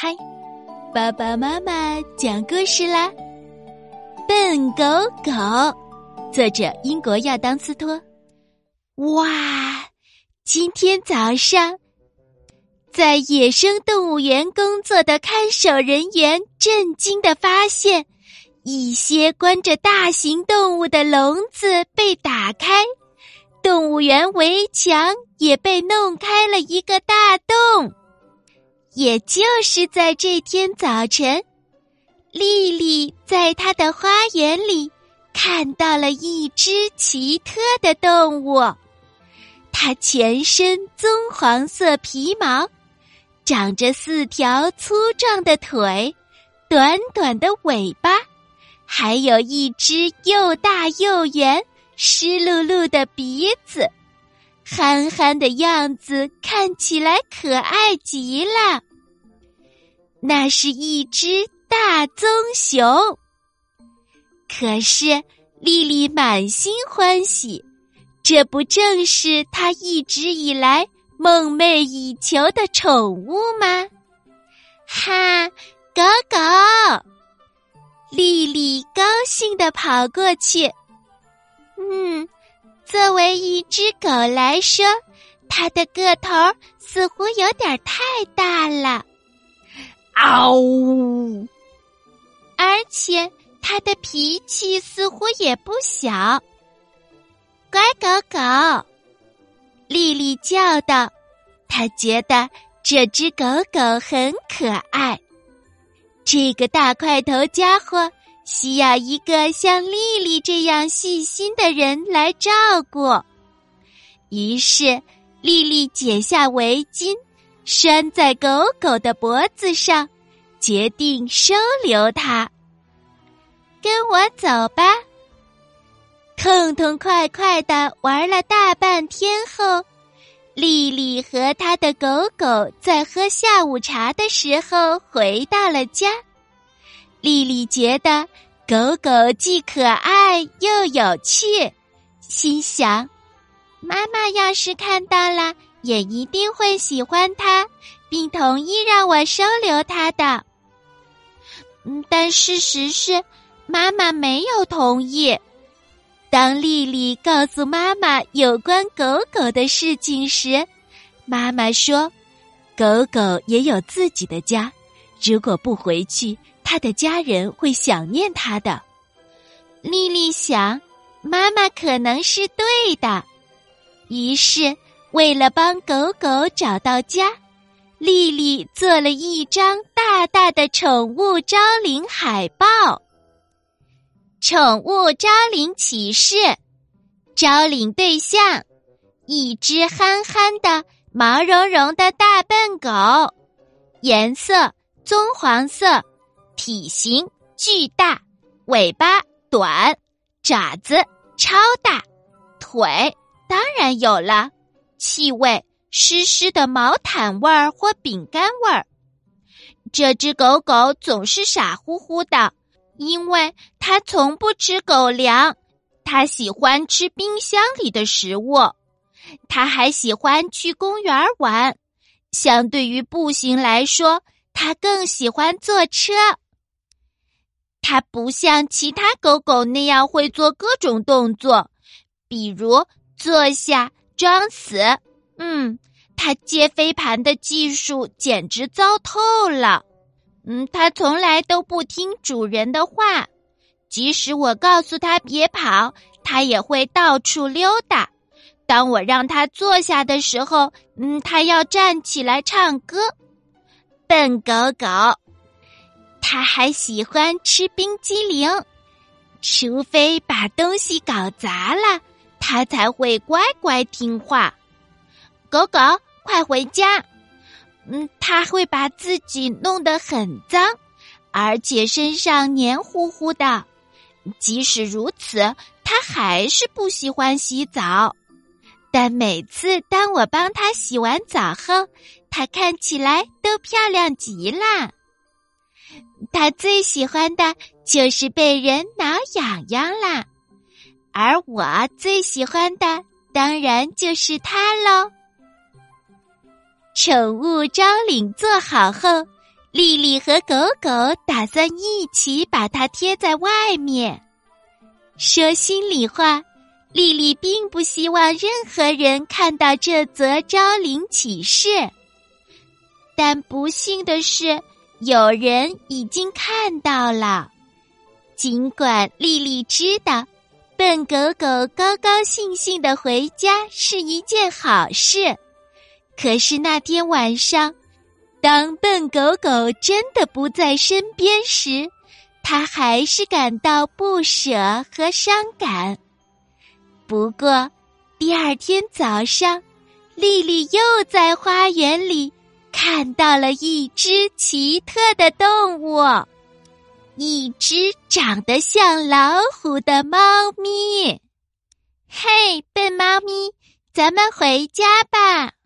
开，爸爸妈妈讲故事啦。笨狗狗，作者英国亚当斯托。哇，今天早上，在野生动物园工作的看守人员震惊的发现，一些关着大型动物的笼子被打开。动物园围墙也被弄开了一个大洞，也就是在这天早晨，丽丽在她的花园里看到了一只奇特的动物。它全身棕黄色皮毛，长着四条粗壮的腿，短短的尾巴，还有一只又大又圆。湿漉漉的鼻子，憨憨的样子看起来可爱极了。那是一只大棕熊。可是丽丽满心欢喜，这不正是她一直以来梦寐以求的宠物吗？哈，狗狗！丽丽高兴的跑过去。嗯，作为一只狗来说，它的个头似乎有点太大了。嗷呜！而且它的脾气似乎也不小。乖狗狗，丽丽叫道：“她觉得这只狗狗很可爱。”这个大块头家伙。需要一个像丽丽这样细心的人来照顾。于是，丽丽解下围巾，拴在狗狗的脖子上，决定收留它。跟我走吧。痛痛快快的玩了大半天后，丽丽和她的狗狗在喝下午茶的时候回到了家。丽丽觉得狗狗既可爱又有趣，心想：妈妈要是看到了，也一定会喜欢它，并同意让我收留它的。嗯，但事实是，妈妈没有同意。当丽丽告诉妈妈有关狗狗的事情时，妈妈说：“狗狗也有自己的家，如果不回去。”他的家人会想念他的。丽丽想，妈妈可能是对的。于是，为了帮狗狗找到家，丽丽做了一张大大的宠物招领海报。宠物招领启事：招领对象，一只憨憨的、毛茸茸的大笨狗，颜色棕黄色。体型巨大，尾巴短，爪子超大，腿当然有了。气味湿湿的毛毯味儿或饼干味儿。这只狗狗总是傻乎乎的，因为它从不吃狗粮。它喜欢吃冰箱里的食物。它还喜欢去公园玩。相对于步行来说，它更喜欢坐车。它不像其他狗狗那样会做各种动作，比如坐下、装死。嗯，他接飞盘的技术简直糟透了。嗯，他从来都不听主人的话，即使我告诉他别跑，他也会到处溜达。当我让他坐下的时候，嗯，他要站起来唱歌。笨狗狗。他还喜欢吃冰激凌，除非把东西搞砸了，他才会乖乖听话。狗狗，快回家！嗯，他会把自己弄得很脏，而且身上黏糊糊的。即使如此，他还是不喜欢洗澡。但每次当我帮他洗完澡后，它看起来都漂亮极了。他最喜欢的就是被人挠痒痒啦，而我最喜欢的当然就是他喽。宠物招领做好后，丽丽和狗狗打算一起把它贴在外面。说心里话，丽丽并不希望任何人看到这则招领启事。但不幸的是，有人已经看到了。尽管丽丽知道，笨狗狗高高兴兴的回家是一件好事，可是那天晚上，当笨狗狗真的不在身边时，他还是感到不舍和伤感。不过，第二天早上，丽丽又在花园里看到了一只奇特的动物。一只长得像老虎的猫咪，嘿，笨猫咪，咱们回家吧。